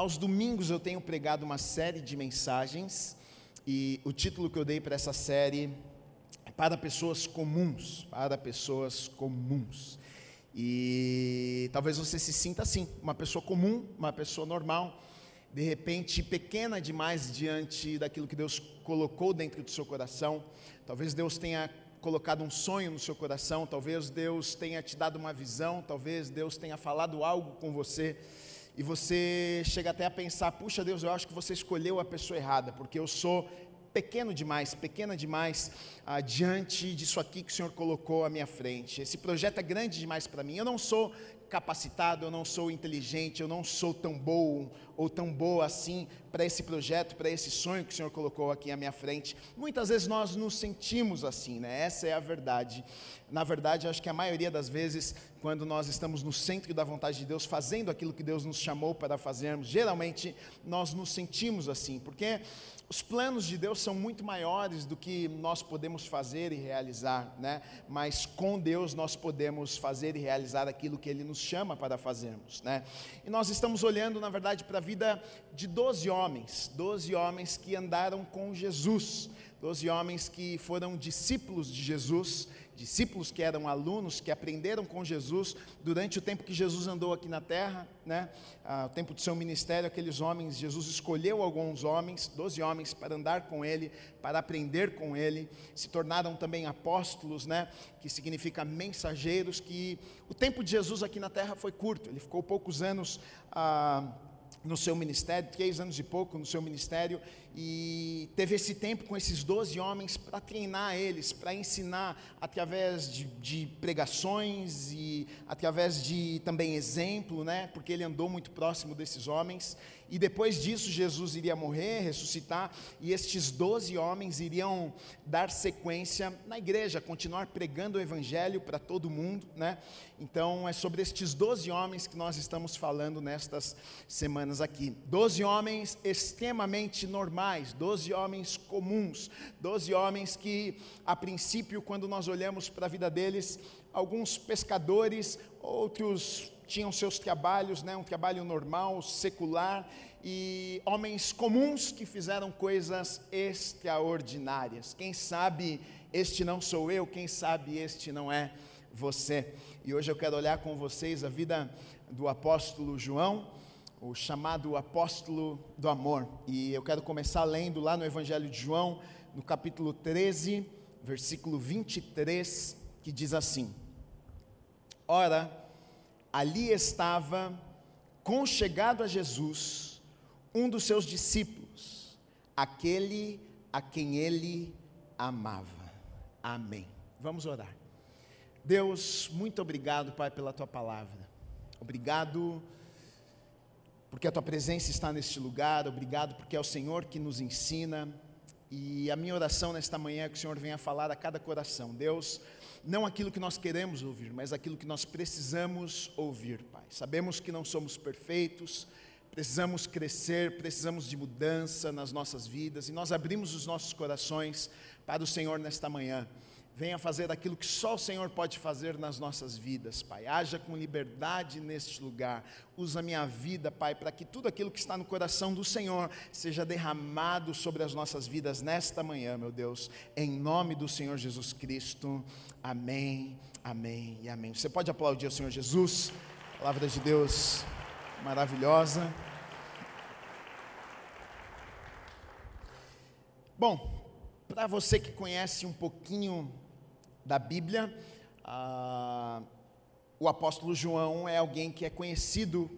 Aos domingos eu tenho pregado uma série de mensagens e o título que eu dei para essa série é Para Pessoas Comuns. Para Pessoas Comuns. E talvez você se sinta assim, uma pessoa comum, uma pessoa normal, de repente pequena demais diante daquilo que Deus colocou dentro do seu coração. Talvez Deus tenha colocado um sonho no seu coração, talvez Deus tenha te dado uma visão, talvez Deus tenha falado algo com você e você chega até a pensar: puxa Deus, eu acho que você escolheu a pessoa errada, porque eu sou pequeno demais, pequena demais ah, diante disso aqui que o Senhor colocou à minha frente. Esse projeto é grande demais para mim. Eu não sou capacitado, eu não sou inteligente, eu não sou tão bom ou tão boa assim para esse projeto, para esse sonho que o Senhor colocou aqui à minha frente. Muitas vezes nós nos sentimos assim, né? Essa é a verdade. Na verdade, acho que a maioria das vezes, quando nós estamos no centro da vontade de Deus, fazendo aquilo que Deus nos chamou para fazermos, geralmente nós nos sentimos assim, porque os planos de Deus são muito maiores do que nós podemos fazer e realizar, né? Mas com Deus nós podemos fazer e realizar aquilo que Ele nos chama para fazermos, né? E nós estamos olhando, na verdade, para a vida de 12 homens, 12 homens que andaram com Jesus, 12 homens que foram discípulos de Jesus, discípulos que eram alunos, que aprenderam com Jesus durante o tempo que Jesus andou aqui na terra, né? Ah, o tempo do seu ministério, aqueles homens, Jesus escolheu alguns homens, doze homens, para andar com ele, para aprender com ele, se tornaram também apóstolos, né? Que significa mensageiros, que o tempo de Jesus aqui na terra foi curto, ele ficou poucos anos. Ah, no seu ministério, três anos e pouco no seu ministério, e teve esse tempo com esses doze homens para treinar eles, para ensinar através de, de, pregações e através de também exemplo, né? Porque ele andou muito próximo desses homens. E depois disso, Jesus iria morrer, ressuscitar, e estes doze homens iriam dar sequência na igreja, continuar pregando o evangelho para todo mundo, né? Então, é sobre estes doze homens que nós estamos falando nestas semanas aqui. Doze homens extremamente normais, doze homens comuns, doze homens que, a princípio, quando nós olhamos para a vida deles, alguns pescadores, outros tinham seus trabalhos, né, um trabalho normal, secular, e homens comuns que fizeram coisas extraordinárias. Quem sabe este não sou eu, quem sabe este não é você. E hoje eu quero olhar com vocês a vida do apóstolo João, o chamado apóstolo do amor. E eu quero começar lendo lá no Evangelho de João, no capítulo 13, versículo 23, que diz assim: Ora, ali estava, conchegado a Jesus, um dos seus discípulos, aquele a quem ele amava. Amém. Vamos orar. Deus, muito obrigado, Pai, pela tua palavra. Obrigado porque a tua presença está neste lugar. Obrigado porque é o Senhor que nos ensina. E a minha oração nesta manhã é que o Senhor venha falar a cada coração. Deus, não aquilo que nós queremos ouvir, mas aquilo que nós precisamos ouvir, Pai. Sabemos que não somos perfeitos, precisamos crescer, precisamos de mudança nas nossas vidas e nós abrimos os nossos corações para o Senhor nesta manhã. Venha fazer aquilo que só o Senhor pode fazer nas nossas vidas, Pai. Haja com liberdade neste lugar. Usa minha vida, Pai, para que tudo aquilo que está no coração do Senhor seja derramado sobre as nossas vidas nesta manhã, meu Deus. Em nome do Senhor Jesus Cristo. Amém, amém e amém. Você pode aplaudir ao Senhor Jesus. Palavra de Deus maravilhosa. Bom, para você que conhece um pouquinho da Bíblia, ah, o apóstolo João é alguém que é conhecido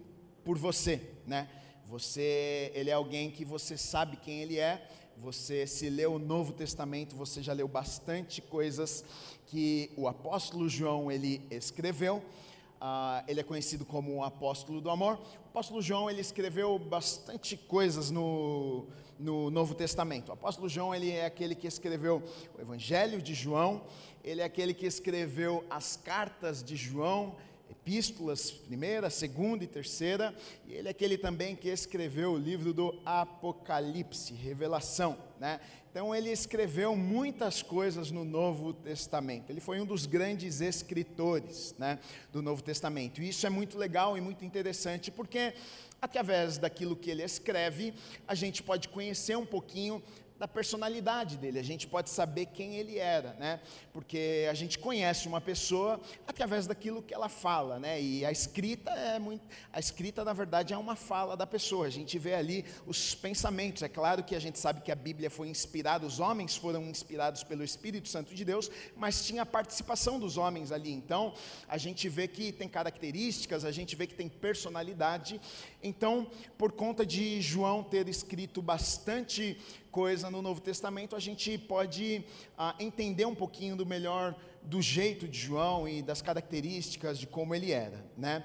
por você, né? Você, ele é alguém que você sabe quem ele é. Você se leu o Novo Testamento, você já leu bastante coisas que o apóstolo João ele escreveu. Uh, ele é conhecido como o apóstolo do amor. O apóstolo João ele escreveu bastante coisas no, no Novo Testamento. O apóstolo João ele é aquele que escreveu o Evangelho de João, ele é aquele que escreveu as cartas de João, epístolas, primeira, segunda e terceira, e ele é aquele também que escreveu o livro do Apocalipse, Revelação, né? Então ele escreveu muitas coisas no Novo Testamento. Ele foi um dos grandes escritores, né, do Novo Testamento. E isso é muito legal e muito interessante, porque através daquilo que ele escreve, a gente pode conhecer um pouquinho da personalidade dele, a gente pode saber quem ele era, né? Porque a gente conhece uma pessoa através daquilo que ela fala, né? E a escrita é muito, a escrita na verdade é uma fala da pessoa. A gente vê ali os pensamentos. É claro que a gente sabe que a Bíblia foi inspirada, os homens foram inspirados pelo Espírito Santo de Deus, mas tinha a participação dos homens ali. Então, a gente vê que tem características, a gente vê que tem personalidade. Então, por conta de João ter escrito bastante coisa no Novo Testamento, a gente pode ah, entender um pouquinho do melhor do jeito de João e das características de como ele era, né?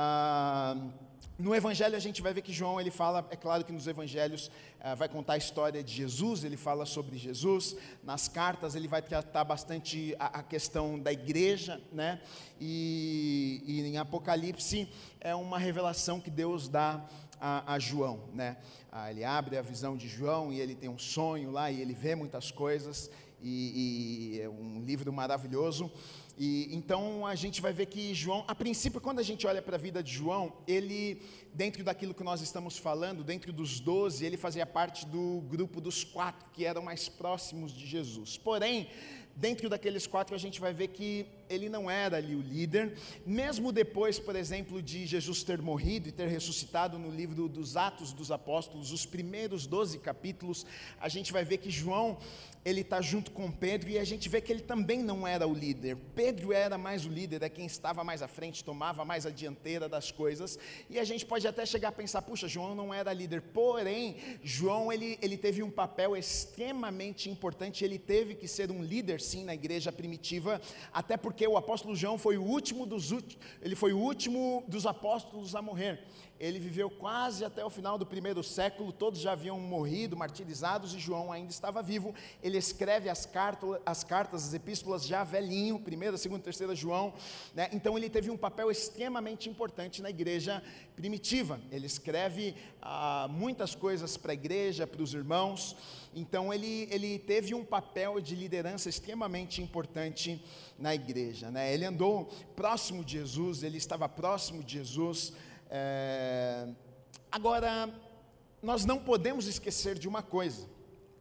Ah, no Evangelho a gente vai ver que João ele fala, é claro que nos Evangelhos ah, vai contar a história de Jesus, ele fala sobre Jesus. Nas cartas ele vai tratar bastante a, a questão da igreja, né? E, e, em Apocalipse é uma revelação que Deus dá a, a João, né? Ah, ele abre a visão de João e ele tem um sonho lá e ele vê muitas coisas e, e é um livro maravilhoso. E então a gente vai ver que João, a princípio, quando a gente olha para a vida de João, ele, dentro daquilo que nós estamos falando, dentro dos doze, ele fazia parte do grupo dos quatro que eram mais próximos de Jesus. Porém, dentro daqueles quatro a gente vai ver que ele não era ali o líder, mesmo depois, por exemplo, de Jesus ter morrido e ter ressuscitado no livro dos Atos dos Apóstolos, os primeiros 12 capítulos, a gente vai ver que João, ele está junto com Pedro e a gente vê que ele também não era o líder. Pedro era mais o líder, é quem estava mais à frente, tomava mais a dianteira das coisas, e a gente pode até chegar a pensar, puxa, João não era líder, porém, João, ele, ele teve um papel extremamente importante, ele teve que ser um líder, sim, na igreja primitiva, até porque porque o apóstolo João foi o último dos ele foi o último dos apóstolos a morrer. Ele viveu quase até o final do primeiro século, todos já haviam morrido, martirizados, e João ainda estava vivo. Ele escreve as cartas, as, cartas, as epístolas já velhinho, primeira, segunda, terceira João. Né? Então ele teve um papel extremamente importante na igreja primitiva. Ele escreve ah, muitas coisas para a igreja, para os irmãos. Então ele, ele teve um papel de liderança extremamente importante na igreja. Né? Ele andou próximo de Jesus, ele estava próximo de Jesus. É... Agora, nós não podemos esquecer de uma coisa,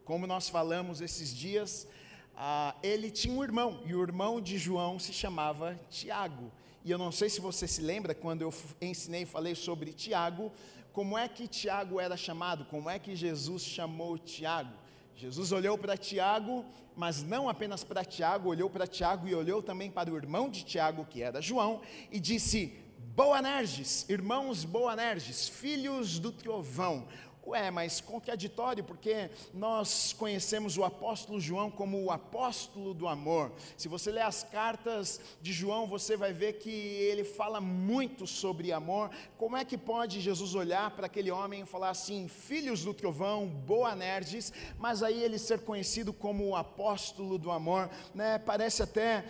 como nós falamos esses dias, ah, ele tinha um irmão, e o irmão de João se chamava Tiago. E eu não sei se você se lembra, quando eu ensinei e falei sobre Tiago, como é que Tiago era chamado, como é que Jesus chamou Tiago. Jesus olhou para Tiago, mas não apenas para Tiago, olhou para Tiago e olhou também para o irmão de Tiago, que era João, e disse: Boanerges, irmãos Boanerges, filhos do trovão, Ué, mas contraditório, porque nós conhecemos o apóstolo João como o apóstolo do amor. Se você ler as cartas de João, você vai ver que ele fala muito sobre amor. Como é que pode Jesus olhar para aquele homem e falar assim, filhos do trovão, Boanerges, mas aí ele ser conhecido como o apóstolo do amor? Né? Parece até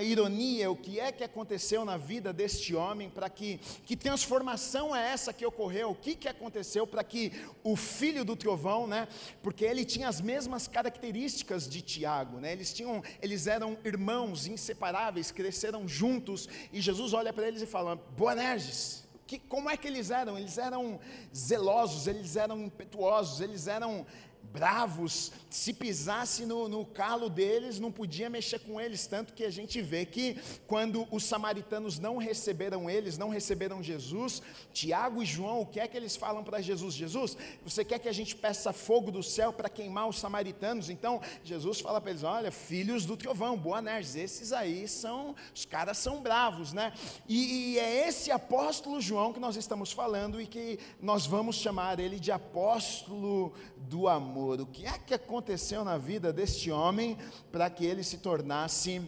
ironia, o que é que aconteceu na vida deste homem, para que, que transformação é essa que ocorreu? O que, que aconteceu para que o filho do trovão, né? Porque ele tinha as mesmas características de Tiago, né? Eles tinham, eles eram irmãos inseparáveis, cresceram juntos, e Jesus olha para eles e fala: Boanerges, que, como é que eles eram? Eles eram zelosos, eles eram impetuosos, eles eram bravos, se pisasse no, no calo deles, não podia mexer com eles, tanto que a gente vê que quando os samaritanos não receberam eles, não receberam Jesus, Tiago e João, o que é que eles falam para Jesus? Jesus, você quer que a gente peça fogo do céu para queimar os samaritanos? Então, Jesus fala para eles: olha, filhos do trovão, Boanerges, esses aí são, os caras são bravos, né? E, e é esse apóstolo João que nós estamos falando e que nós vamos chamar ele de apóstolo do amor amor. O que é que aconteceu na vida deste homem para que ele se tornasse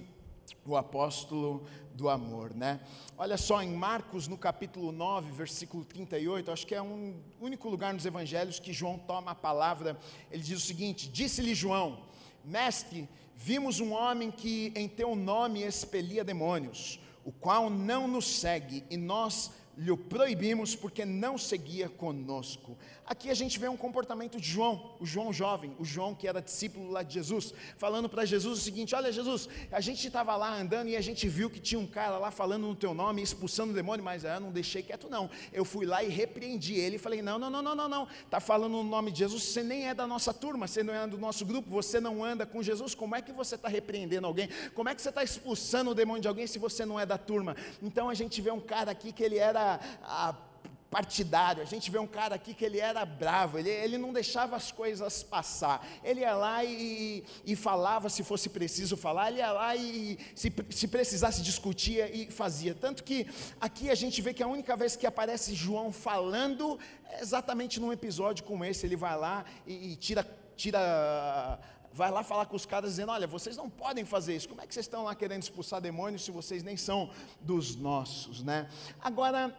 o apóstolo do amor, né? Olha só, em Marcos, no capítulo 9, versículo 38, acho que é um único lugar nos evangelhos que João toma a palavra. Ele diz o seguinte: Disse-lhe João, mestre, vimos um homem que em teu nome expelia demônios, o qual não nos segue, e nós lhe proibimos porque não seguia conosco. Aqui a gente vê um comportamento de João, o João jovem, o João que era discípulo lá de Jesus, falando para Jesus o seguinte: Olha, Jesus, a gente estava lá andando e a gente viu que tinha um cara lá falando no teu nome, expulsando o demônio, mas eu não deixei quieto, não. Eu fui lá e repreendi ele e falei: Não, não, não, não, não, não, está falando no nome de Jesus, você nem é da nossa turma, você não é do nosso grupo, você não anda com Jesus, como é que você está repreendendo alguém? Como é que você está expulsando o demônio de alguém se você não é da turma? Então a gente vê um cara aqui que ele era. A, partidário. A gente vê um cara aqui que ele era bravo, ele, ele não deixava as coisas passar. Ele ia lá e, e falava se fosse preciso falar, ele ia lá e se, se precisasse discutia e fazia. Tanto que aqui a gente vê que a única vez que aparece João falando é exatamente num episódio como esse. Ele vai lá e, e tira, tira vai lá falar com os caras dizendo: Olha, vocês não podem fazer isso. Como é que vocês estão lá querendo expulsar demônios se vocês nem são dos nossos, né? Agora,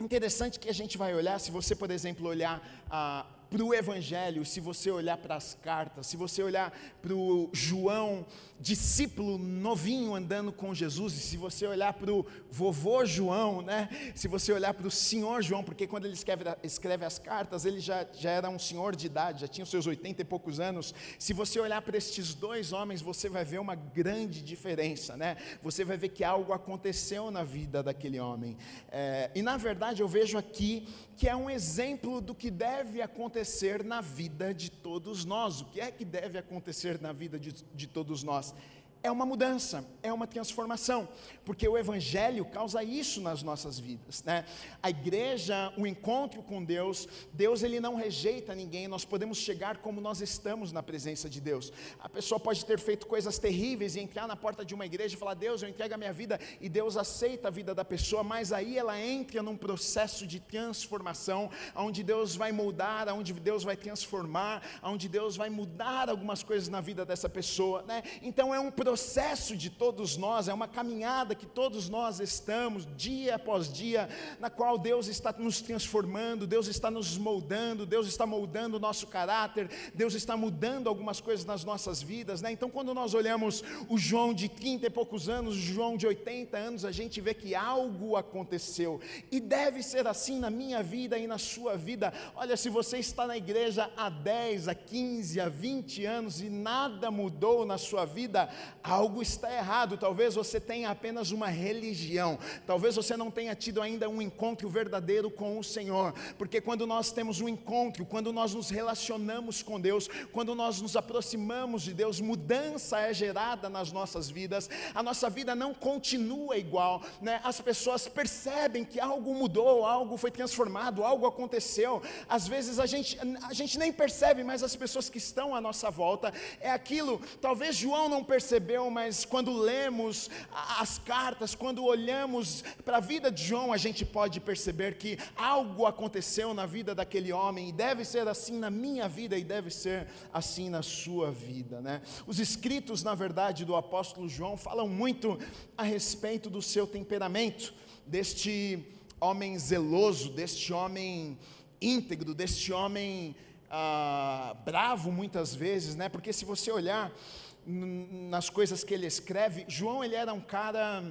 Interessante que a gente vai olhar, se você, por exemplo, olhar ah, para o Evangelho, se você olhar para as cartas, se você olhar para o João, discípulo novinho andando com Jesus, e se você olhar para o vovô João, né? se você olhar para o senhor João, porque quando ele escreve, escreve as cartas, ele já, já era um senhor de idade, já tinha os seus oitenta e poucos anos. Se você olhar para estes dois homens, você vai ver uma grande diferença, né? você vai ver que algo aconteceu na vida daquele homem. É, e na verdade eu vejo aqui que é um exemplo do que deve acontecer na vida de todos nós. O que é que deve acontecer na vida de, de todos nós? É uma mudança, é uma transformação, porque o Evangelho causa isso nas nossas vidas, né? A igreja, o encontro com Deus, Deus ele não rejeita ninguém, nós podemos chegar como nós estamos na presença de Deus. A pessoa pode ter feito coisas terríveis e entrar na porta de uma igreja e falar: Deus, eu entrego a minha vida, e Deus aceita a vida da pessoa, mas aí ela entra num processo de transformação, onde Deus vai moldar, onde Deus vai transformar, onde Deus vai mudar algumas coisas na vida dessa pessoa, né? Então é um processo processo de todos nós, é uma caminhada que todos nós estamos, dia após dia, na qual Deus está nos transformando, Deus está nos moldando, Deus está moldando o nosso caráter, Deus está mudando algumas coisas nas nossas vidas, né? Então, quando nós olhamos o João de 30 e poucos anos, o João de 80 anos, a gente vê que algo aconteceu, e deve ser assim na minha vida e na sua vida. Olha, se você está na igreja há 10, há 15, há 20 anos e nada mudou na sua vida, algo está errado. Talvez você tenha apenas uma religião, talvez você não tenha tido ainda um encontro verdadeiro com o Senhor, porque quando nós temos um encontro, quando nós nos relacionamos com Deus, quando nós nos aproximamos de Deus, mudança é gerada nas nossas vidas, a nossa vida não continua igual, né? as pessoas percebem que algo mudou, algo foi transformado, algo aconteceu. Às vezes a gente, a gente nem percebe, mas as pessoas que estão à nossa volta, é aquilo, talvez João não percebeu percebeu, mas quando lemos as cartas, quando olhamos para a vida de João, a gente pode perceber que algo aconteceu na vida daquele homem, e deve ser assim na minha vida, e deve ser assim na sua vida. Né? Os escritos, na verdade, do apóstolo João falam muito a respeito do seu temperamento, deste homem zeloso, deste homem íntegro, deste homem ah, bravo muitas vezes, né? porque se você olhar nas coisas que ele escreve, João ele era um cara,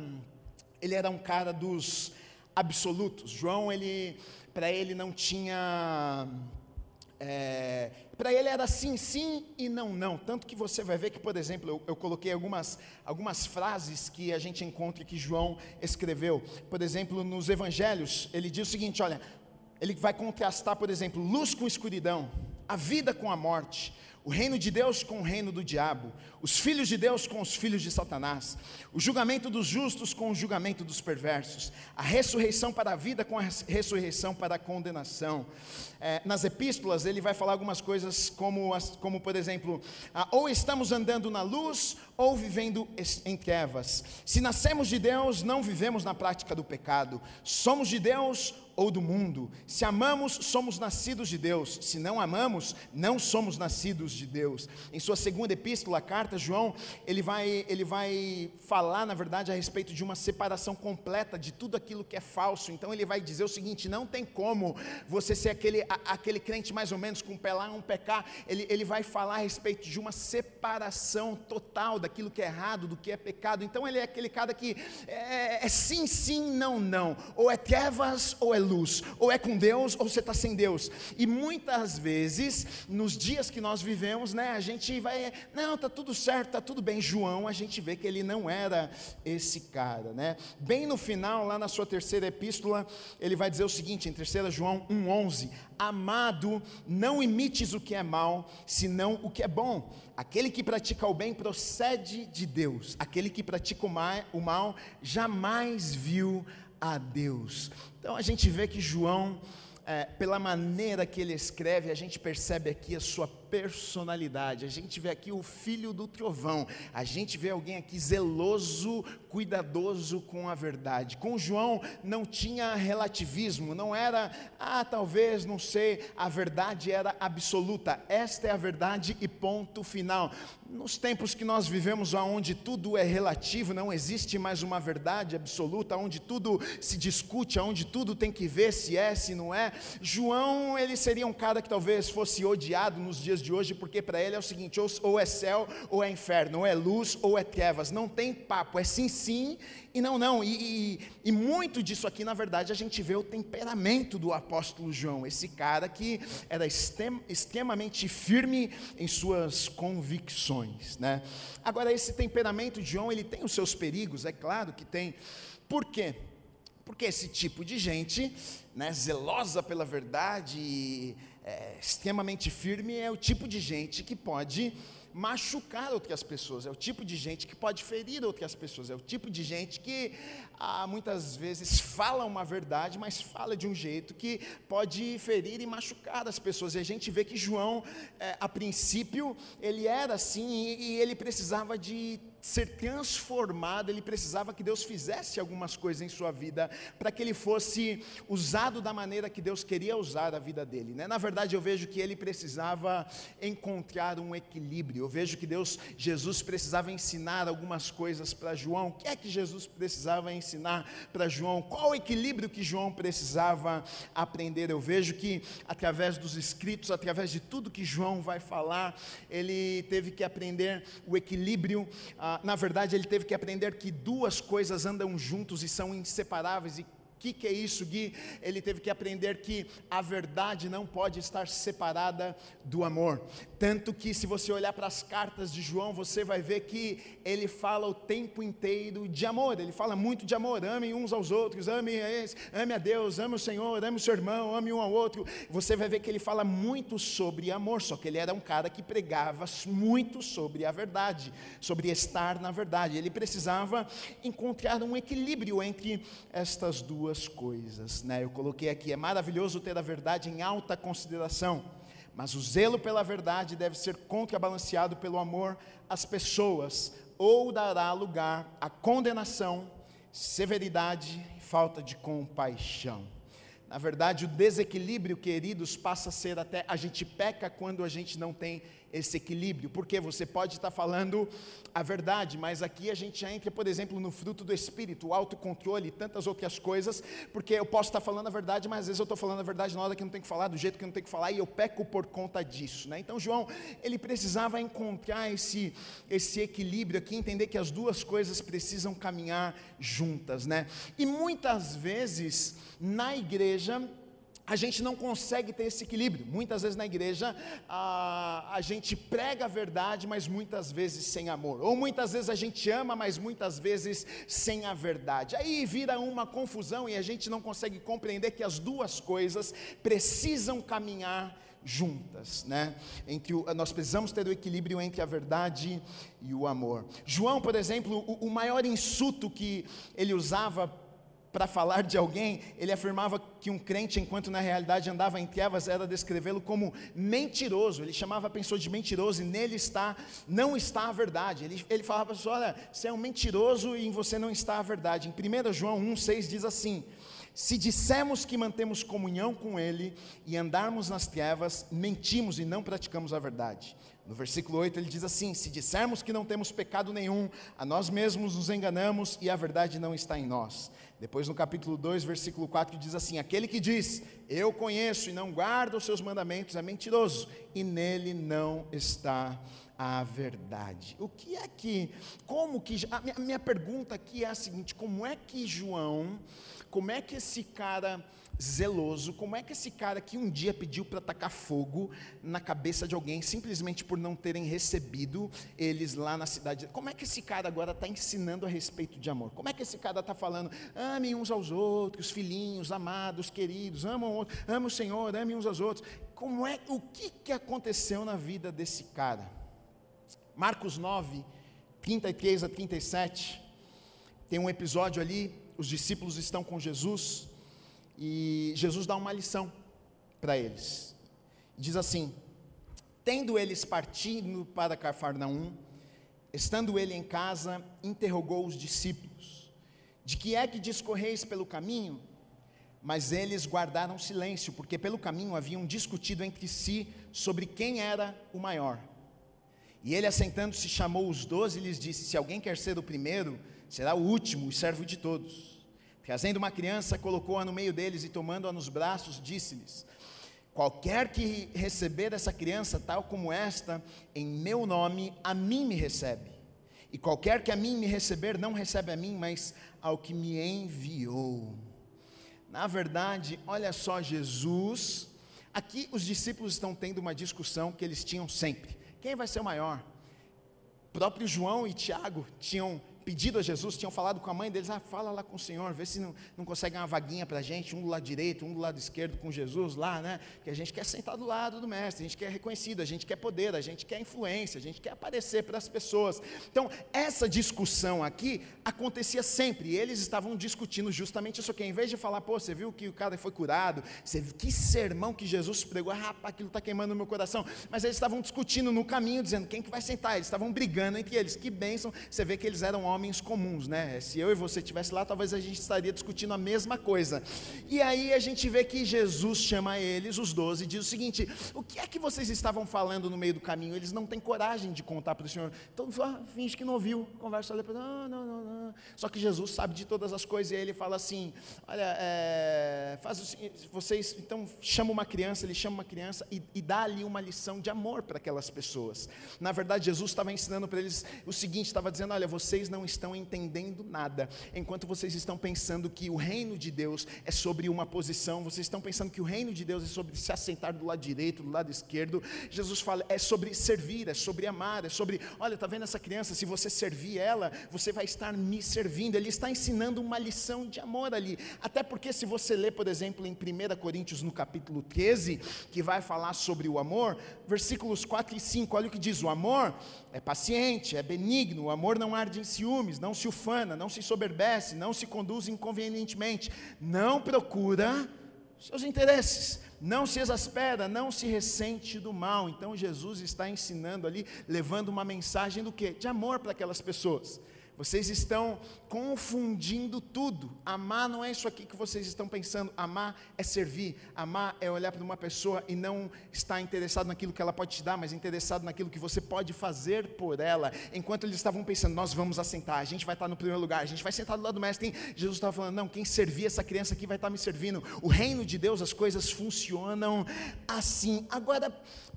ele era um cara dos absolutos. João ele, para ele não tinha, é, para ele era sim, sim e não, não. Tanto que você vai ver que, por exemplo, eu, eu coloquei algumas, algumas frases que a gente encontra que João escreveu. Por exemplo, nos Evangelhos ele diz o seguinte: olha, ele vai contrastar, por exemplo, luz com escuridão, a vida com a morte o reino de Deus com o reino do diabo, os filhos de Deus com os filhos de Satanás, o julgamento dos justos com o julgamento dos perversos, a ressurreição para a vida com a ressurreição para a condenação. É, nas epístolas ele vai falar algumas coisas como, como por exemplo, ou estamos andando na luz ou vivendo em trevas. Se nascemos de Deus, não vivemos na prática do pecado. Somos de Deus ou do mundo. Se amamos, somos nascidos de Deus. Se não amamos, não somos nascidos de Deus. Em sua segunda epístola, a carta, João, ele vai, ele vai falar, na verdade, a respeito de uma separação completa de tudo aquilo que é falso. Então ele vai dizer o seguinte: não tem como você ser aquele, aquele crente mais ou menos com lá, um cá. Ele, ele vai falar a respeito de uma separação total daquilo que é errado, do que é pecado. Então ele é aquele cara que é, é sim, sim, não, não. Ou é trevas ou é ou é com Deus ou você está sem Deus. E muitas vezes, nos dias que nós vivemos, né, a gente vai, não, está tudo certo, está tudo bem. João, a gente vê que ele não era esse cara, né? Bem no final, lá na sua terceira epístola, ele vai dizer o seguinte, em 3 João 1,11: Amado, não imites o que é mal, senão o que é bom. Aquele que pratica o bem procede de Deus, aquele que pratica o mal jamais viu a Deus. Então a gente vê que João, é, pela maneira que ele escreve, a gente percebe aqui a sua personalidade. A gente vê aqui o filho do trovão. A gente vê alguém aqui zeloso, cuidadoso com a verdade. Com João não tinha relativismo, não era, ah, talvez, não sei, a verdade era absoluta. Esta é a verdade e ponto final. Nos tempos que nós vivemos, onde tudo é relativo, não existe mais uma verdade absoluta, onde tudo se discute, onde tudo tem que ver se é, se não é. João, ele seria um cara que talvez fosse odiado nos dias dias de hoje, porque para ele é o seguinte: ou, é céu ou é inferno, ou é luz ou é trevas, não tem papo, é sim, sim e não, não. E, e, e, muito disso aqui, na verdade, a gente vê o temperamento do apóstolo João, esse cara que era extrem, extremamente firme em suas convicções. Né? Agora, esse temperamento de João, ele tem os seus perigos, é claro que tem. Por quê? Porque esse tipo de gente, né, zelosa pela verdade, é, extremamente firme, é o tipo de gente que pode machucar outras pessoas, é o tipo de gente que pode ferir outras pessoas, é o tipo de gente que ah, muitas vezes fala uma verdade, mas fala de um jeito que pode ferir e machucar as pessoas. E a gente vê que João, é, a princípio, ele era assim e, e ele precisava de ser transformado, ele precisava que Deus fizesse algumas coisas em sua vida para que ele fosse usado da maneira que Deus queria usar a vida dele. Né? Na verdade, eu vejo que ele precisava encontrar um equilíbrio. Eu vejo que Deus, Jesus precisava ensinar algumas coisas para João. O que é que Jesus precisava ensinar para João? Qual o equilíbrio que João precisava aprender? Eu vejo que através dos escritos, através de tudo que João vai falar, ele teve que aprender o equilíbrio. Na verdade, ele teve que aprender que duas coisas andam juntos e são inseparáveis, e o que, que é isso, Gui? Ele teve que aprender que a verdade não pode estar separada do amor. Tanto que, se você olhar para as cartas de João, você vai ver que ele fala o tempo inteiro de amor. Ele fala muito de amor. Amem uns aos outros, ame a, esse, ame a Deus, ame o Senhor, ame o seu irmão, ame um ao outro. Você vai ver que ele fala muito sobre amor. Só que ele era um cara que pregava muito sobre a verdade, sobre estar na verdade. Ele precisava encontrar um equilíbrio entre estas duas duas coisas. Né? Eu coloquei aqui: é maravilhoso ter a verdade em alta consideração, mas o zelo pela verdade deve ser contrabalanceado pelo amor às pessoas, ou dará lugar à condenação, severidade e falta de compaixão. Na verdade, o desequilíbrio, queridos, passa a ser até a gente peca quando a gente não tem esse equilíbrio, porque você pode estar falando a verdade, mas aqui a gente entra, por exemplo, no fruto do espírito, o autocontrole e tantas outras coisas, porque eu posso estar falando a verdade, mas às vezes eu estou falando a verdade na hora que não tem que falar, do jeito que não tem que falar, e eu peco por conta disso, né? Então, João, ele precisava encontrar esse, esse equilíbrio aqui, entender que as duas coisas precisam caminhar juntas, né? E muitas vezes, na igreja, a gente não consegue ter esse equilíbrio. Muitas vezes na igreja a, a gente prega a verdade, mas muitas vezes sem amor. Ou muitas vezes a gente ama, mas muitas vezes sem a verdade. Aí vira uma confusão e a gente não consegue compreender que as duas coisas precisam caminhar juntas, né? Entre o, nós precisamos ter o equilíbrio entre a verdade e o amor. João, por exemplo, o, o maior insulto que ele usava para falar de alguém, ele afirmava que um crente, enquanto na realidade andava em trevas, era descrevê-lo como mentiroso. Ele chamava a pessoa de mentiroso e nele está, não está a verdade. Ele, ele falava para a pessoa: olha, você é um mentiroso e em você não está a verdade. Em 1 João 1,6 diz assim: Se dissermos que mantemos comunhão com Ele e andarmos nas trevas, mentimos e não praticamos a verdade. No versículo 8 ele diz assim: Se dissermos que não temos pecado nenhum, a nós mesmos nos enganamos e a verdade não está em nós. Depois no capítulo 2, versículo 4 diz assim: Aquele que diz, Eu conheço e não guarda os seus mandamentos é mentiroso, e nele não está a verdade. O que é que, como que, a minha pergunta aqui é a seguinte: como é que João, como é que esse cara zeloso, como é que esse cara que um dia pediu para tacar fogo na cabeça de alguém, simplesmente por não terem recebido eles lá na cidade, como é que esse cara agora está ensinando a respeito de amor? Como é que esse cara está falando, amem uns aos outros, filhinhos, amados, queridos, amam, amem o Senhor, amem uns aos outros. Como é, o que, que aconteceu na vida desse cara? Marcos 9, 33 a 37, tem um episódio ali, os discípulos estão com Jesus, e Jesus dá uma lição para eles. Diz assim: Tendo eles partido para Cafarnaum, estando ele em casa, interrogou os discípulos: De que é que discorreis pelo caminho? Mas eles guardaram silêncio, porque pelo caminho haviam discutido entre si sobre quem era o maior. E ele, assentando-se, chamou os doze e lhes disse: Se alguém quer ser o primeiro, será o último e servo de todos. Trazendo uma criança, colocou-a no meio deles e, tomando-a nos braços, disse-lhes: Qualquer que receber essa criança, tal como esta, em meu nome, a mim me recebe. E qualquer que a mim me receber, não recebe a mim, mas ao que me enviou. Na verdade, olha só, Jesus. Aqui os discípulos estão tendo uma discussão que eles tinham sempre: quem vai ser o maior? Próprio João e Tiago tinham pedido a Jesus, tinham falado com a mãe deles, ah, fala lá com o Senhor, vê se não, não consegue uma vaguinha para a gente, um do lado direito, um do lado esquerdo com Jesus lá, né? Porque a gente quer sentar do lado do mestre, a gente quer reconhecido, a gente quer poder, a gente quer influência, a gente quer aparecer para as pessoas. Então, essa discussão aqui acontecia sempre, e eles estavam discutindo justamente isso aqui, em vez de falar, pô, você viu que o cara foi curado, você viu que sermão que Jesus pregou, ah, rapaz, aquilo está queimando no meu coração, mas eles estavam discutindo no caminho, dizendo, quem que vai sentar? Eles estavam brigando entre eles, que bênção, você vê que eles eram homens homens comuns, né? Se eu e você estivesse lá, talvez a gente estaria discutindo a mesma coisa. E aí a gente vê que Jesus chama eles, os doze, e diz o seguinte: o que é que vocês estavam falando no meio do caminho? Eles não têm coragem de contar para o Senhor. Então ah, finge que não ouviu, conversa ali não, não, não, não. Só que Jesus sabe de todas as coisas, e ele fala assim: olha, é, faz o, vocês, então chama uma criança, ele chama uma criança e, e dá ali uma lição de amor para aquelas pessoas. Na verdade, Jesus estava ensinando para eles o seguinte: estava dizendo, olha, vocês não estão entendendo nada. Enquanto vocês estão pensando que o reino de Deus é sobre uma posição, vocês estão pensando que o reino de Deus é sobre se assentar do lado direito, do lado esquerdo. Jesus fala, é sobre servir, é sobre amar, é sobre, olha, está vendo essa criança? Se você servir ela, você vai estar me servindo. Ele está ensinando uma lição de amor ali. Até porque se você ler, por exemplo, em 1 Coríntios, no capítulo 13, que vai falar sobre o amor, versículos 4 e 5, olha o que diz: o amor é paciente, é benigno, o amor não arde em ciúmes, não se ufana, não se soberbece, não se conduz inconvenientemente, não procura seus interesses, não se exaspera, não se ressente do mal. Então Jesus está ensinando ali, levando uma mensagem do que? De amor para aquelas pessoas. Vocês estão confundindo tudo. Amar não é isso aqui que vocês estão pensando. Amar é servir. Amar é olhar para uma pessoa e não estar interessado naquilo que ela pode te dar, mas interessado naquilo que você pode fazer por ela. Enquanto eles estavam pensando, nós vamos assentar, a gente vai estar no primeiro lugar, a gente vai sentar do lado do mestre. Jesus estava falando, não, quem servir essa criança aqui vai estar me servindo. O reino de Deus, as coisas funcionam assim. Agora,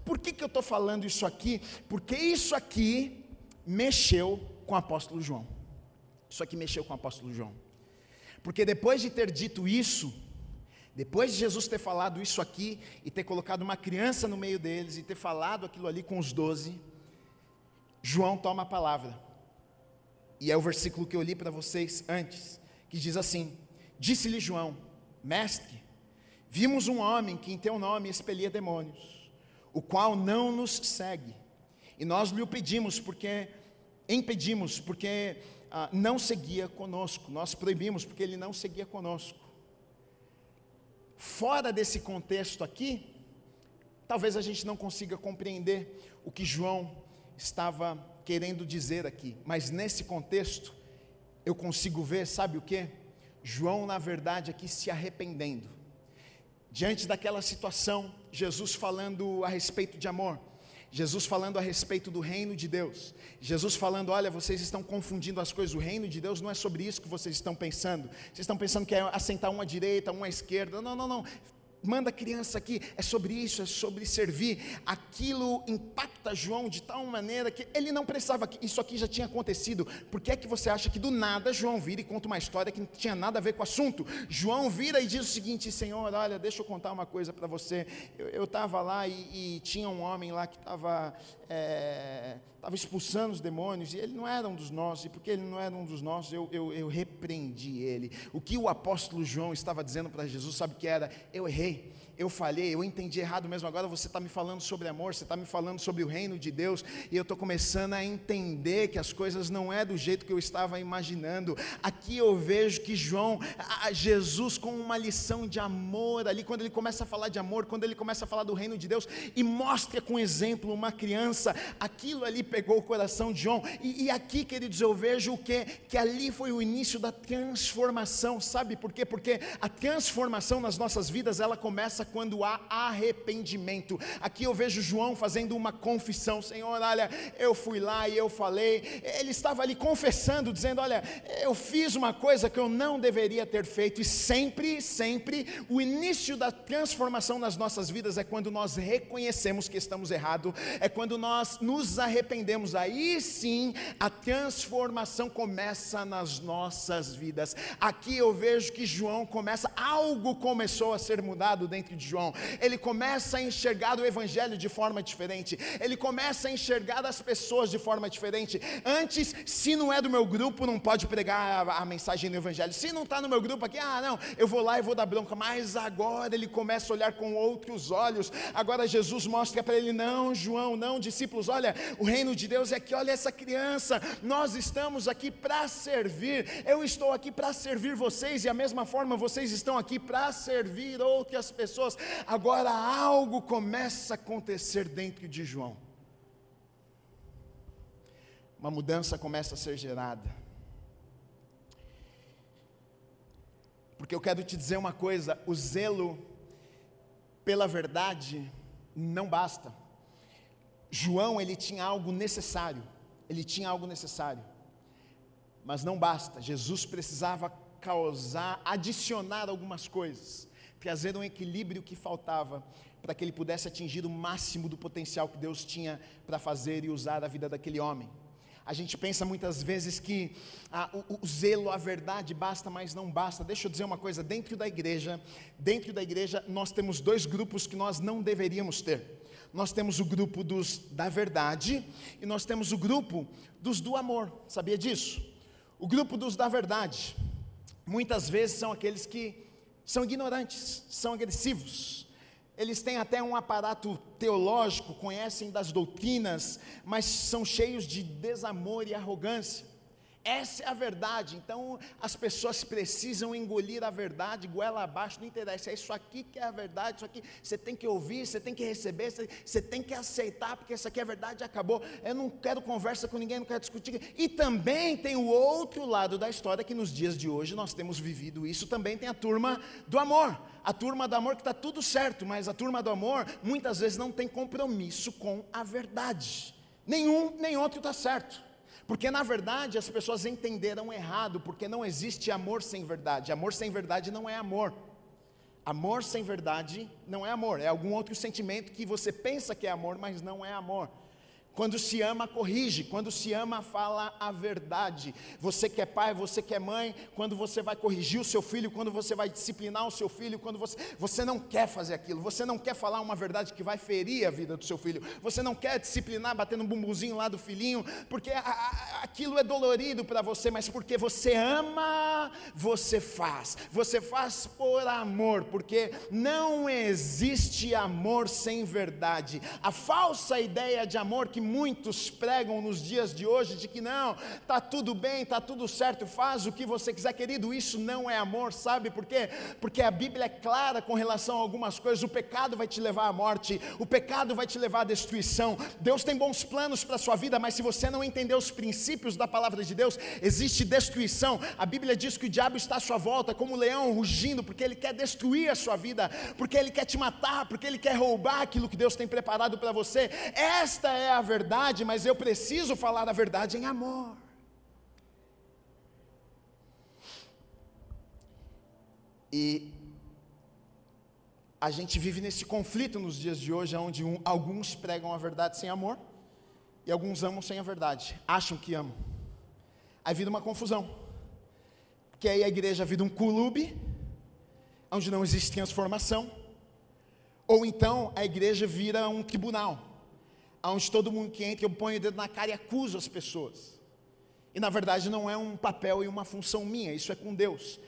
por que, que eu estou falando isso aqui? Porque isso aqui mexeu com o apóstolo João. Isso aqui mexeu com o apóstolo João. Porque depois de ter dito isso, depois de Jesus ter falado isso aqui e ter colocado uma criança no meio deles e ter falado aquilo ali com os doze, João toma a palavra. E é o versículo que eu li para vocês antes, que diz assim: Disse-lhe João, mestre, vimos um homem que em teu nome expelia demônios, o qual não nos segue. E nós lhe o pedimos porque impedimos porque ah, não seguia conosco, nós proibimos porque ele não seguia conosco. Fora desse contexto aqui, talvez a gente não consiga compreender o que João estava querendo dizer aqui, mas nesse contexto, eu consigo ver, sabe o que? João, na verdade, aqui se arrependendo. Diante daquela situação, Jesus falando a respeito de amor, Jesus falando a respeito do reino de Deus, Jesus falando: olha, vocês estão confundindo as coisas, o reino de Deus não é sobre isso que vocês estão pensando, vocês estão pensando que é assentar uma à direita, uma à esquerda, não, não, não, manda criança aqui, é sobre isso, é sobre servir. Aquilo impacta João de tal maneira que ele não precisava, isso aqui já tinha acontecido. Por que é que você acha que do nada João vira e conta uma história que não tinha nada a ver com o assunto? João vira e diz o seguinte: Senhor, olha, deixa eu contar uma coisa para você. Eu estava lá e, e, tinha um homem lá que estava é, estava expulsando os demônios, e ele não era um dos nossos, e porque ele não era um dos nossos, eu, eu, eu repreendi ele. O que o apóstolo João estava dizendo para Jesus, sabe o que era? Eu errei eu falhei, eu entendi errado mesmo. Agora você está me falando sobre amor, você está me falando sobre o reino de Deus, e eu estou começando a entender que as coisas não é do jeito que eu estava imaginando. Aqui eu vejo que João, Jesus, com uma lição de amor ali, quando ele começa a falar de amor, quando ele começa a falar do reino de Deus, e mostra com exemplo uma criança, aquilo ali pegou o coração de João. E, e aqui, queridos, eu vejo o que? Que ali foi o início da transformação, sabe por quê? Porque a transformação nas nossas vidas, ela começa quando há arrependimento. Aqui eu vejo João fazendo uma confissão: Senhor, olha, eu fui lá e eu falei. Ele estava ali confessando, dizendo: Olha, eu fiz uma coisa que eu não deveria ter feito. E sempre, sempre, o início da transformação nas nossas vidas é quando nós reconhecemos que estamos errados, é quando nós nos arrependemos. Aí sim a transformação começa nas nossas vidas. Aqui eu vejo que João começa, algo começou a ser mudado dentro de João. Ele começa a enxergar o Evangelho de forma diferente. Ele começa a enxergar as pessoas de forma diferente. Antes, se não é do meu grupo, não pode pregar a, a mensagem do Evangelho. Se não está no meu grupo aqui, ah, não, eu vou lá e vou dar bronca. Mas agora ele começa a olhar com outros olhos. Agora Jesus mostra para ele: não, João, não, discípulos, olha, o reino de Deus é que, olha essa criança, nós estamos aqui para servir. Eu estou aqui para servir vocês, e a mesma forma vocês estão aqui para servir outras pessoas pessoas. Agora algo começa a acontecer dentro de João. Uma mudança começa a ser gerada. Porque eu quero te dizer uma coisa: o zelo pela verdade não basta. João, ele tinha algo necessário, ele tinha algo necessário, mas não basta, Jesus precisava causar, adicionar algumas coisas trazer um equilíbrio que faltava para que ele pudesse atingir o máximo do potencial que Deus tinha para fazer e usar a vida daquele homem. A gente pensa muitas vezes que ah, o, o, zelo, a verdade basta, mas não basta. Deixa eu dizer uma coisa: dentro da igreja, dentro da igreja, nós temos dois grupos que nós não deveríamos ter. Nós temos o grupo dos da verdade e nós temos o grupo dos do amor. Sabia disso? O grupo dos da verdade, muitas vezes são aqueles que são ignorantes, são agressivos. Eles têm até um aparato teológico, conhecem das doutrinas, mas são cheios de desamor e arrogância. Essa é a verdade. Então as pessoas precisam engolir a verdade, goela abaixo, não interessa. É isso aqui que é a verdade, isso aqui você tem que ouvir, você tem que receber, você tem que aceitar, porque isso aqui é verdade acabou. Eu não quero conversa com ninguém, não quero discutir. E também tem o outro lado da história que nos dias de hoje nós temos vivido isso. Também tem a turma do amor. A turma do amor que está tudo certo, mas a turma do amor muitas vezes não tem compromisso com a verdade. Nenhum nem outro está certo. Porque na verdade as pessoas entenderam errado, porque não existe amor sem verdade. Amor sem verdade não é amor. Amor sem verdade não é amor, é algum outro sentimento que você pensa que é amor, mas não é amor. Quando se ama, corrige. Quando se ama, fala a verdade. Você que é pai, você que é mãe, quando você vai corrigir o seu filho, quando você vai disciplinar o seu filho, quando você, você não quer fazer aquilo, você não quer falar uma verdade que vai ferir a vida do seu filho, você não quer disciplinar, batendo um bumbumzinho lá do filhinho, porque a, a, aquilo é dolorido para você, mas porque você ama, você faz. Você faz por amor, porque não existe amor sem verdade. A falsa ideia de amor que muitos pregam nos dias de hoje, de que não, tá tudo bem, tá tudo certo, faz o que você quiser, querido, isso não é amor, sabe por quê? Porque a Bíblia é clara com relação a algumas coisas, o pecado vai te levar à morte, o pecado vai te levar à destruição. Deus tem bons planos para a sua vida, mas se você não entender os princípios da palavra de Deus, existe destruição. A Bíblia diz que o diabo está à sua volta como um leão rugindo, porque ele quer destruir a sua vida, porque ele quer te matar, porque ele quer roubar aquilo que Deus tem preparado para você. Esta é a verdade, mas eu preciso falar a verdade em amor. E a gente vive nesse conflito nos dias de hoje, onde um, alguns pregam a verdade sem amor e alguns amam sem a verdade, acham que amam. Aí vira uma confusão, porque aí a igreja vira um clube, onde não existe transformação, ou então a igreja vira um tribunal, onde todo mundo que entra põe o dedo na cara e acusa as pessoas. E na verdade não é um papel e uma função minha, isso é com Deus.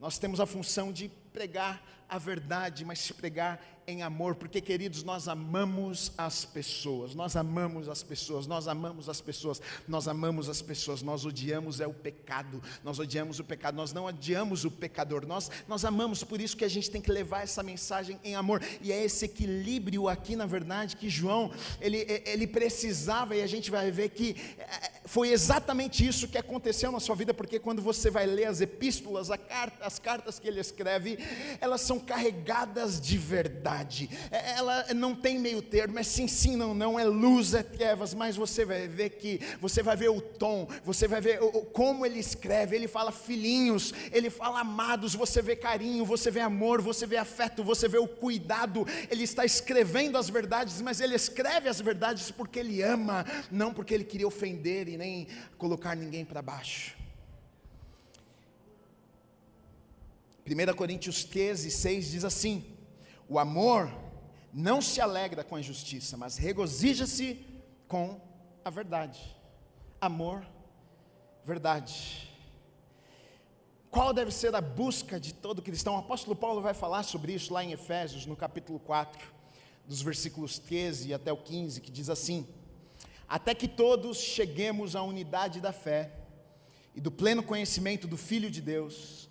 Nós temos a função de pregar a verdade, mas pregar em amor, porque queridos, nós amamos as pessoas, nós amamos as pessoas, nós amamos as pessoas, nós amamos as pessoas, nós odiamos é o pecado, nós odiamos o pecado, nós não odiamos o pecador, nós, nós amamos, por isso que a gente tem que levar essa mensagem em amor, e é esse equilíbrio aqui, na verdade, que João, ele, ele precisava, e a gente vai ver que é, foi exatamente isso que aconteceu na sua vida, porque quando você vai ler as epístolas, carta, as cartas que ele escreve, elas são carregadas de verdade. É, ela não tem meio termo, é sim, sim, não, não, é luz, é trevas, mas você vai ver que, você vai ver o tom, você vai ver como ele escreve, ele fala filhinhos, ele fala amados, você vê carinho, você vê amor, você vê afeto, você vê o cuidado, ele está escrevendo as verdades, mas ele escreve as verdades porque ele ama, não porque ele queria ofender e nem colocar ninguém para baixo. 1 Coríntios 13, 6 diz assim: O amor não se alegra com a injustiça, mas regozija-se com a verdade. Amor, verdade. Qual deve ser a busca de todo cristão? O apóstolo Paulo vai falar sobre isso lá em Efésios, no capítulo 4, dos versículos 13 até o 15, que diz assim: Até que todos cheguemos à unidade da fé e do pleno conhecimento do Filho de Deus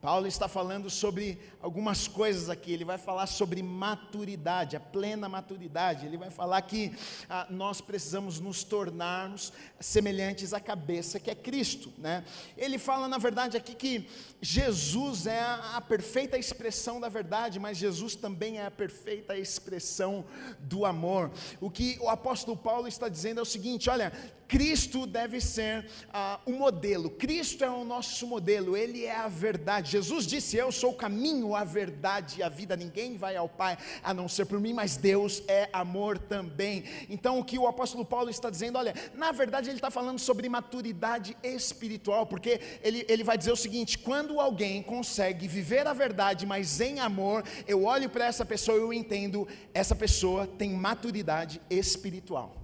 Paulo está falando sobre algumas coisas aqui. Ele vai falar sobre maturidade, a plena maturidade. Ele vai falar que ah, nós precisamos nos tornarmos semelhantes à cabeça que é Cristo. Né? Ele fala, na verdade, aqui que Jesus é a, a perfeita expressão da verdade, mas Jesus também é a perfeita expressão do amor. O que o apóstolo Paulo está dizendo é o seguinte: olha, Cristo deve ser ah, o modelo, Cristo é o nosso modelo, Ele é a verdade. Jesus disse: Eu sou o caminho, a verdade e a vida, ninguém vai ao Pai a não ser por mim, mas Deus é amor também. Então, o que o apóstolo Paulo está dizendo, olha, na verdade, ele está falando sobre maturidade espiritual, porque ele, ele vai dizer o seguinte: quando alguém consegue viver a verdade, mas em amor, eu olho para essa pessoa e eu entendo, essa pessoa tem maturidade espiritual.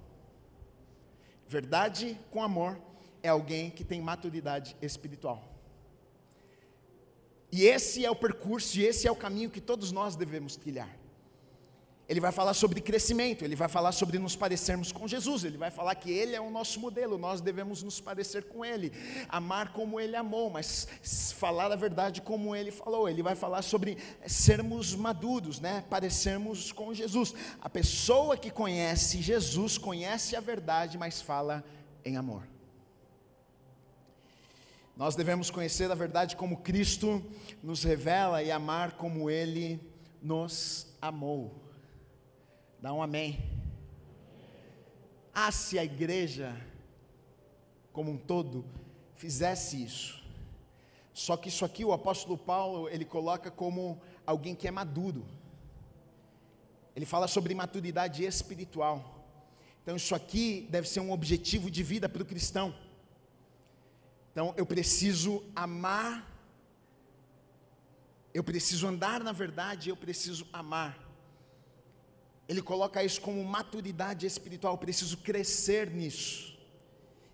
Verdade com amor é alguém que tem maturidade espiritual. E esse é o percurso, e esse é o caminho que todos nós devemos trilhar. Ele vai falar sobre crescimento, ele vai falar sobre nos parecermos com Jesus, ele vai falar que ele é o nosso modelo, nós devemos nos parecer com ele, amar como ele amou, mas falar a verdade como ele falou. Ele vai falar sobre sermos maduros, né? Parecermos com Jesus. A pessoa que conhece Jesus conhece a verdade, mas fala em amor. Nós devemos conhecer a verdade como Cristo nos revela e amar como ele nos amou. Dá um amém. Ah, se a igreja como um todo fizesse isso. Só que isso aqui o apóstolo Paulo, ele coloca como alguém que é maduro. Ele fala sobre maturidade espiritual. Então, isso aqui deve ser um objetivo de vida para o cristão. Então, eu preciso amar, eu preciso andar na verdade, eu preciso amar. Ele coloca isso como maturidade espiritual, preciso crescer nisso.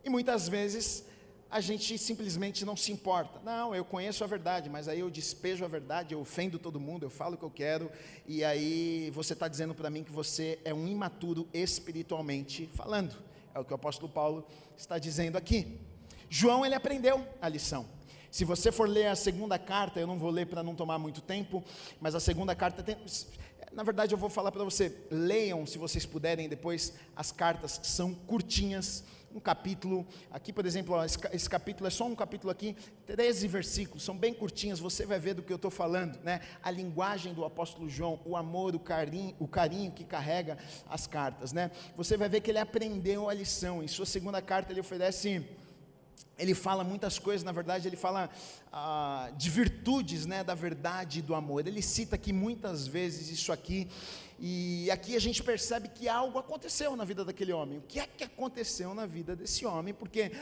E muitas vezes a gente simplesmente não se importa. Não, eu conheço a verdade, mas aí eu despejo a verdade, eu ofendo todo mundo, eu falo o que eu quero, e aí você está dizendo para mim que você é um imaturo espiritualmente falando. É o que o apóstolo Paulo está dizendo aqui. João, ele aprendeu a lição. Se você for ler a segunda carta, eu não vou ler para não tomar muito tempo, mas a segunda carta tem. Na verdade, eu vou falar para você, leiam, se vocês puderem, depois as cartas são curtinhas, um capítulo, aqui por exemplo, esse, capítulo é só um capítulo aqui, 13 versículos, são bem curtinhos, você vai ver do que eu estou falando, né? A linguagem do apóstolo João, o amor, o carinho, o carinho que carrega as cartas, né? Você vai ver que ele aprendeu a lição, em sua segunda carta ele oferece ele fala muitas coisas, na verdade, ele fala ah, de virtudes né, da verdade e do amor. Ele cita aqui muitas vezes isso aqui, e aqui a gente percebe que algo aconteceu na vida daquele homem. O que é que aconteceu na vida desse homem? Porque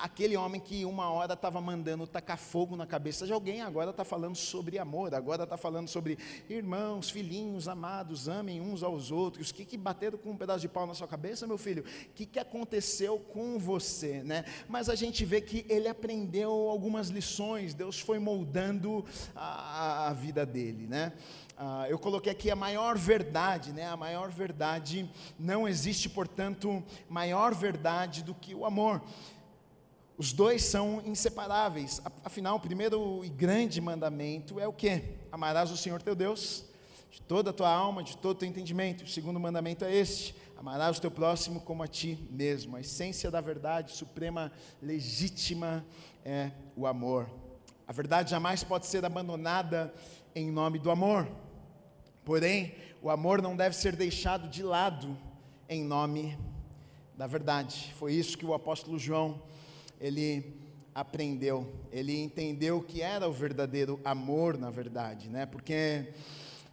aquele homem que uma hora estava mandando tacar fogo na cabeça de alguém, agora está falando sobre amor, agora está falando sobre irmãos, filhinhos, amados, amem uns aos outros. O que, que bateram com um pedaço de pau na sua cabeça, meu filho? O que, que aconteceu com você? Né? Mas a gente vê que ele aprendeu algumas lições, Deus foi moldando a, a vida dele. Né? Ah, eu coloquei aqui a maior verdade, né? A maior verdade não existe, portanto, maior verdade do que o amor. Os dois são inseparáveis. Afinal, o primeiro e grande mandamento é o que? Amarás o Senhor teu Deus de toda a tua alma, de todo o teu entendimento. O segundo mandamento é este: amarás o teu próximo como a ti mesmo. A essência da verdade suprema, legítima, é o amor. A verdade jamais pode ser abandonada em nome do amor. Porém, o amor não deve ser deixado de lado em nome da verdade. Foi isso que o apóstolo João ele aprendeu. Ele entendeu que era o verdadeiro amor, na verdade, né? Porque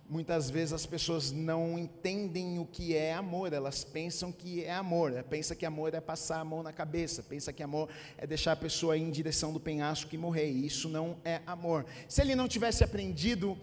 muitas vezes as pessoas não entendem o que é amor, elas pensam que é amor, né? pensa que amor é passar a mão na cabeça, pensa que amor é deixar a pessoa ir em direção do penhasco e morrer, e isso não é amor. Se ele não tivesse aprendido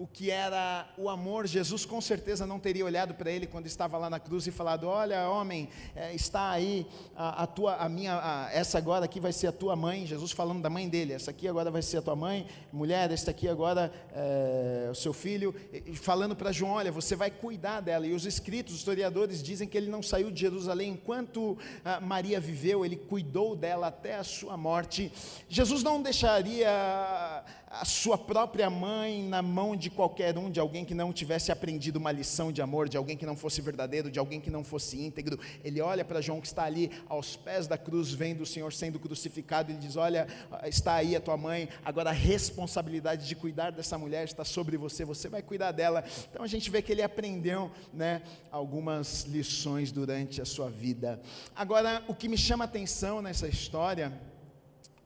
o que era o amor, Jesus com certeza não teria olhado para ele quando estava lá na cruz e falado: Olha, homem, é, está aí a, a, tua, a minha, a, essa agora aqui vai ser a tua mãe. Jesus falando da mãe dele: Essa aqui agora vai ser a tua mãe, mulher, esta aqui agora é o seu filho. E, falando para João: Olha, você vai cuidar dela. E os escritos, os historiadores dizem que ele não saiu de Jerusalém enquanto Maria viveu, ele cuidou dela até a sua morte. Jesus não deixaria a sua própria mãe na mão de qualquer um, de alguém que não tivesse aprendido uma lição de amor, de alguém que não fosse verdadeiro, de alguém que não fosse íntegro. Ele olha para João que está ali aos pés da cruz, vendo o Senhor sendo crucificado, e ele diz: Olha, está aí a tua mãe, agora a responsabilidade de cuidar dessa mulher está sobre você, você vai cuidar dela. Então a gente vê que ele aprendeu né, algumas lições durante a sua vida. Agora, o que me chama atenção nessa história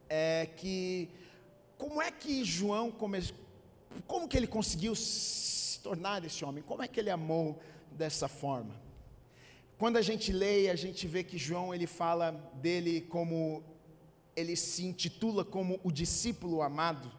é que como é que João começou, como que ele conseguiu se tornar esse homem? Como é que ele amou dessa forma? Quando a gente lê, a gente vê que João ele fala dele como ele se intitula como o discípulo amado.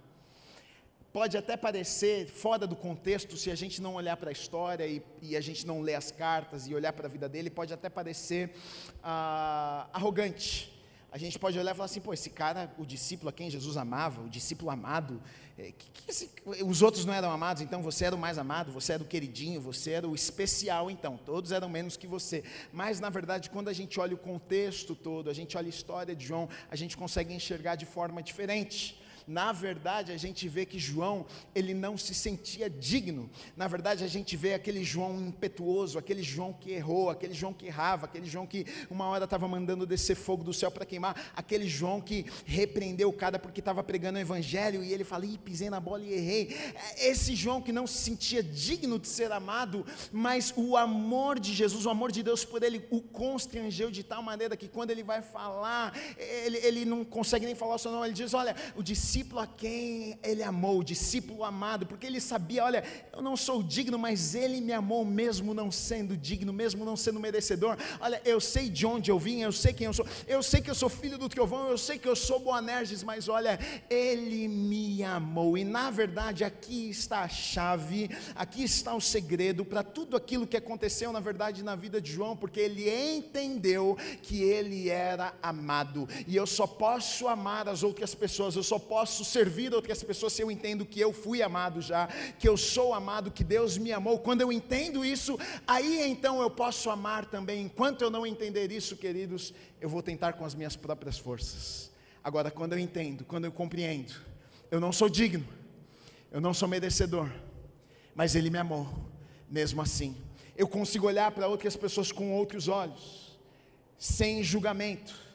Pode até parecer fora do contexto, se a gente não olhar para a história e, e, a gente não ler as cartas e olhar para a vida dele, pode até parecer ah, arrogante a gente pode olhar e falar assim, pô, esse cara, o discípulo a quem Jesus amava, o discípulo amado, é, que, que esse, os outros não eram amados, então você era o mais amado, você era o queridinho, você era o especial, então, todos eram menos que você. Mas, na verdade, quando a gente olha o contexto todo, a gente olha a história de João, a gente consegue enxergar de forma diferente. Na verdade, a gente vê que João, ele não se sentia digno. Na verdade, a gente vê aquele João impetuoso, aquele João que errou, aquele João que errava, aquele João que uma hora estava mandando descer fogo do céu para queimar, aquele João que repreendeu o cara porque estava pregando o evangelho e ele fala: Ih, pisei na bola e errei. É, esse João que não se sentia digno de ser amado, mas o amor de Jesus, o amor de Deus por ele, o constrangeu de tal maneira que quando ele vai falar, ele, ele não consegue nem falar o seu nome, ele diz: Olha, o discípulo discípulo a quem ele amou, o discípulo amado, porque ele sabia: olha, eu não sou digno, mas ele me amou mesmo não sendo digno, mesmo não sendo merecedor. Olha, eu sei de onde eu vim, eu sei quem eu sou, eu sei que eu sou filho do Trovão, eu sei que eu sou Boanerges, mas olha, ele me amou, e na verdade aqui está a chave, aqui está o segredo para tudo aquilo que aconteceu na verdade na vida de João, porque ele entendeu que ele era amado, e eu só posso amar as outras pessoas, eu só posso servir outras pessoas se eu entendo que eu fui amado já, que eu sou amado, que Deus me amou. Quando eu entendo isso, aí então eu posso amar também. Enquanto eu não entender isso, queridos, eu vou tentar com as minhas próprias forças. Agora, quando eu entendo, quando eu compreendo, eu não sou digno, eu não sou merecedor, mas Ele me amou, mesmo assim. Eu consigo olhar para outras pessoas com outros olhos, sem julgamento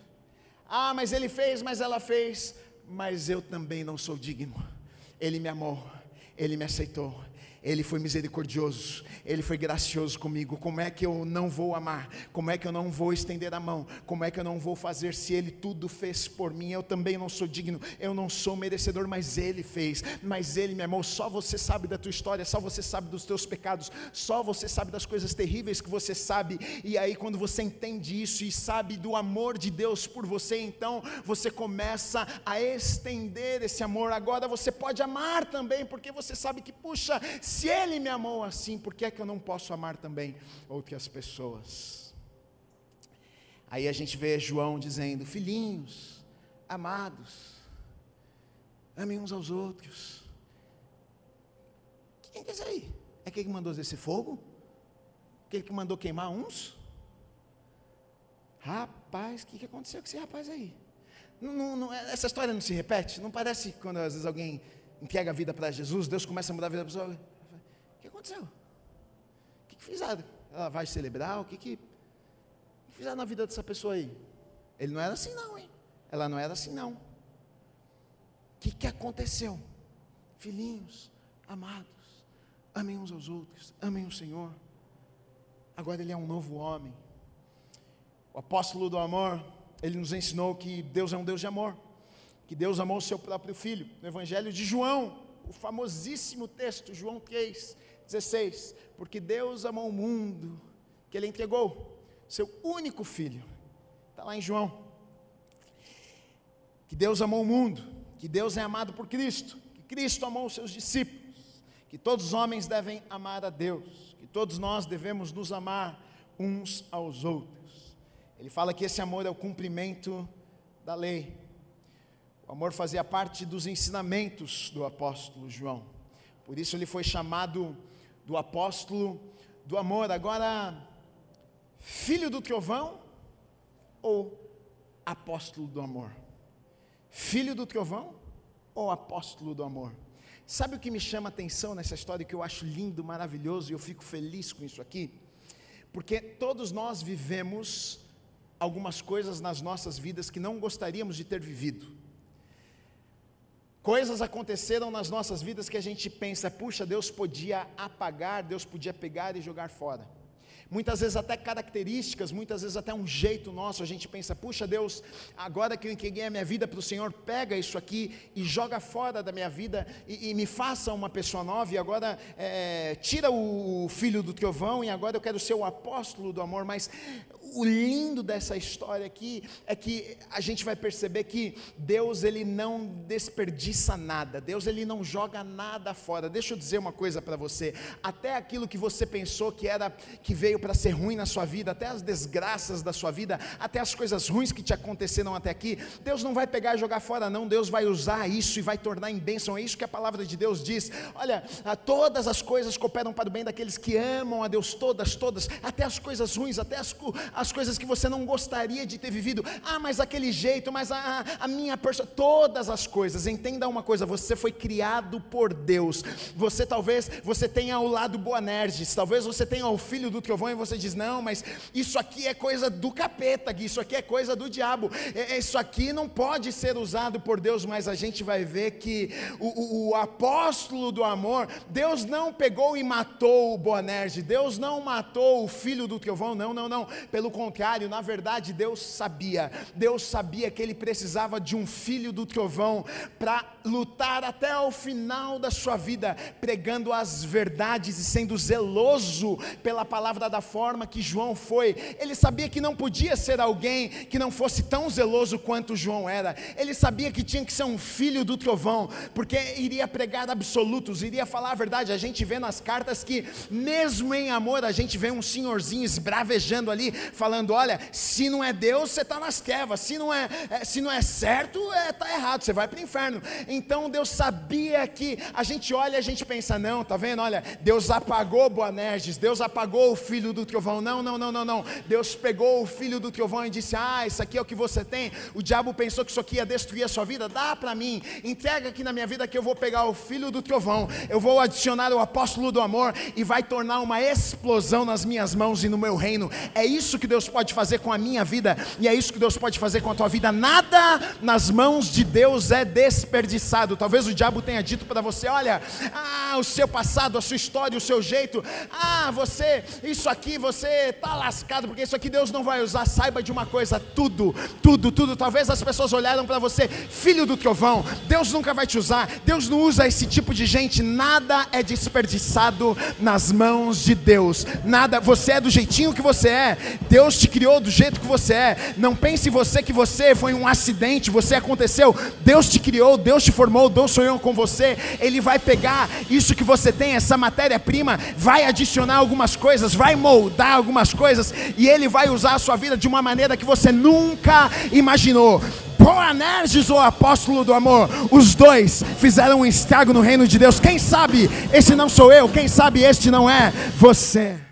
ah, mas ele fez, mas ela fez. Mas eu também não sou digno. Ele me amou, ele me aceitou, ele foi misericordioso, Ele foi gracioso comigo. Como é que eu não vou amar? Como é que eu não vou estender a mão? Como é que eu não vou fazer se Ele tudo fez por mim? Eu também não sou digno, eu não sou merecedor, mas Ele fez, mas Ele me amou. Só você sabe da tua história, só você sabe dos teus pecados, só você sabe das coisas terríveis que você sabe. E aí, quando você entende isso e sabe do amor de Deus por você, então você começa a estender esse amor. Agora você pode amar também, porque você sabe que, puxa, se Ele me amou assim, por que é que eu não posso amar também outras pessoas? Aí a gente vê João dizendo: Filhinhos, amados, amem uns aos outros. Quem é esse aí? É quem que mandou esse fogo? Aquele que mandou queimar uns? Rapaz, o que, que aconteceu com esse rapaz aí? Não, não, essa história não se repete? Não parece quando às vezes alguém entrega a vida para Jesus, Deus começa a mudar a vida da pessoa? Aconteceu? O que, que fizeram? Ela vai celebrar? O que, que, que fizeram na vida dessa pessoa aí? Ele não era assim, não, hein? Ela não era assim, não. O que, que aconteceu? Filhinhos, amados, amem uns aos outros, amem o Senhor. Agora ele é um novo homem. O apóstolo do amor, ele nos ensinou que Deus é um Deus de amor, que Deus amou o seu próprio filho. No Evangelho de João, o famosíssimo texto, João 3, 16: Porque Deus amou o mundo, que Ele entregou seu único filho. Está lá em João. Que Deus amou o mundo, que Deus é amado por Cristo, que Cristo amou os seus discípulos, que todos os homens devem amar a Deus, que todos nós devemos nos amar uns aos outros. Ele fala que esse amor é o cumprimento da lei. O amor fazia parte dos ensinamentos do apóstolo João. Por isso ele foi chamado do apóstolo do amor. Agora, filho do trovão ou apóstolo do amor? Filho do trovão ou apóstolo do amor? Sabe o que me chama a atenção nessa história que eu acho lindo, maravilhoso e eu fico feliz com isso aqui? Porque todos nós vivemos algumas coisas nas nossas vidas que não gostaríamos de ter vivido. Coisas aconteceram nas nossas vidas que a gente pensa, puxa, Deus podia apagar, Deus podia pegar e jogar fora. Muitas vezes até características, muitas vezes até um jeito nosso, a gente pensa, puxa Deus, agora que eu entreguei a minha vida para o Senhor, pega isso aqui e joga fora da minha vida e, e me faça uma pessoa nova, e agora é, tira o filho do trovão, e agora eu quero ser o apóstolo do amor, mas o lindo dessa história aqui é que a gente vai perceber que Deus ele não desperdiça nada, Deus ele não joga nada fora. Deixa eu dizer uma coisa para você, até aquilo que você pensou que era que veio para ser ruim na sua vida, até as desgraças da sua vida, até as coisas ruins que te aconteceram até aqui, Deus não vai pegar e jogar fora não, Deus vai usar isso e vai tornar em bênção. É isso que a palavra de Deus diz. Olha, todas as coisas cooperam para o bem daqueles que amam a Deus, todas, todas, até as coisas ruins, até as as coisas que você não gostaria de ter vivido. Ah, mas aquele jeito, mas a, a minha pessoa, todas as coisas. Entenda uma coisa: você foi criado por Deus. Você talvez você tenha o lado Boanerges, talvez você tenha o filho do trovão e você diz: não, mas isso aqui é coisa do capeta, isso aqui é coisa do diabo. É, é, isso aqui não pode ser usado por Deus. Mas a gente vai ver que o, o, o apóstolo do amor, Deus não pegou e matou o Boanerges, Deus não matou o filho do trovão, não, não, não. Pelo contrário, na verdade, Deus sabia, Deus sabia que ele precisava de um filho do trovão para lutar até o final da sua vida, pregando as verdades e sendo zeloso pela palavra da forma que João foi. Ele sabia que não podia ser alguém que não fosse tão zeloso quanto João era. Ele sabia que tinha que ser um filho do trovão, porque iria pregar absolutos, iria falar a verdade. A gente vê nas cartas que, mesmo em amor, a gente vê um senhorzinho esbravejando ali, falando: olha, se não é Deus, você está nas trevas, se não é, é, se não é certo, está é, tá errado, você vai para o inferno. Então Deus sabia que a gente olha e a gente pensa: não, tá vendo? Olha, Deus apagou Boanerges, Deus apagou o filho do trovão. Não, não, não, não, não. Deus pegou o filho do trovão e disse: ah, isso aqui é o que você tem. O diabo pensou que isso aqui ia destruir a sua vida. Dá para mim, entrega aqui na minha vida que eu vou pegar o filho do trovão, eu vou adicionar o apóstolo do amor e vai tornar uma explosão nas minhas mãos e no meu reino. É isso que Deus pode fazer com a minha vida e é isso que Deus pode fazer com a tua vida. Nada nas mãos de Deus é desperdiçado. Talvez o diabo tenha dito para você: olha, ah, o seu passado, a sua história, o seu jeito, ah, você, isso aqui, você está lascado, porque isso aqui Deus não vai usar. Saiba de uma coisa: tudo, tudo, tudo. Talvez as pessoas olharam para você, filho do trovão, Deus nunca vai te usar, Deus não usa esse tipo de gente, nada é desperdiçado nas mãos de Deus, nada, você é do jeitinho que você é, Deus te criou do jeito que você é, não pense você que você foi um acidente, você aconteceu, Deus te criou, Deus te formou, Deus sonhou com você, Ele vai pegar isso que você tem, essa matéria-prima, vai adicionar algumas coisas, vai moldar algumas coisas, e Ele vai usar a sua vida de uma maneira que você nunca imaginou. Boanerges ou apóstolo do amor, os dois fizeram um estrago no reino de Deus. Quem sabe esse não sou eu, quem sabe este não é você.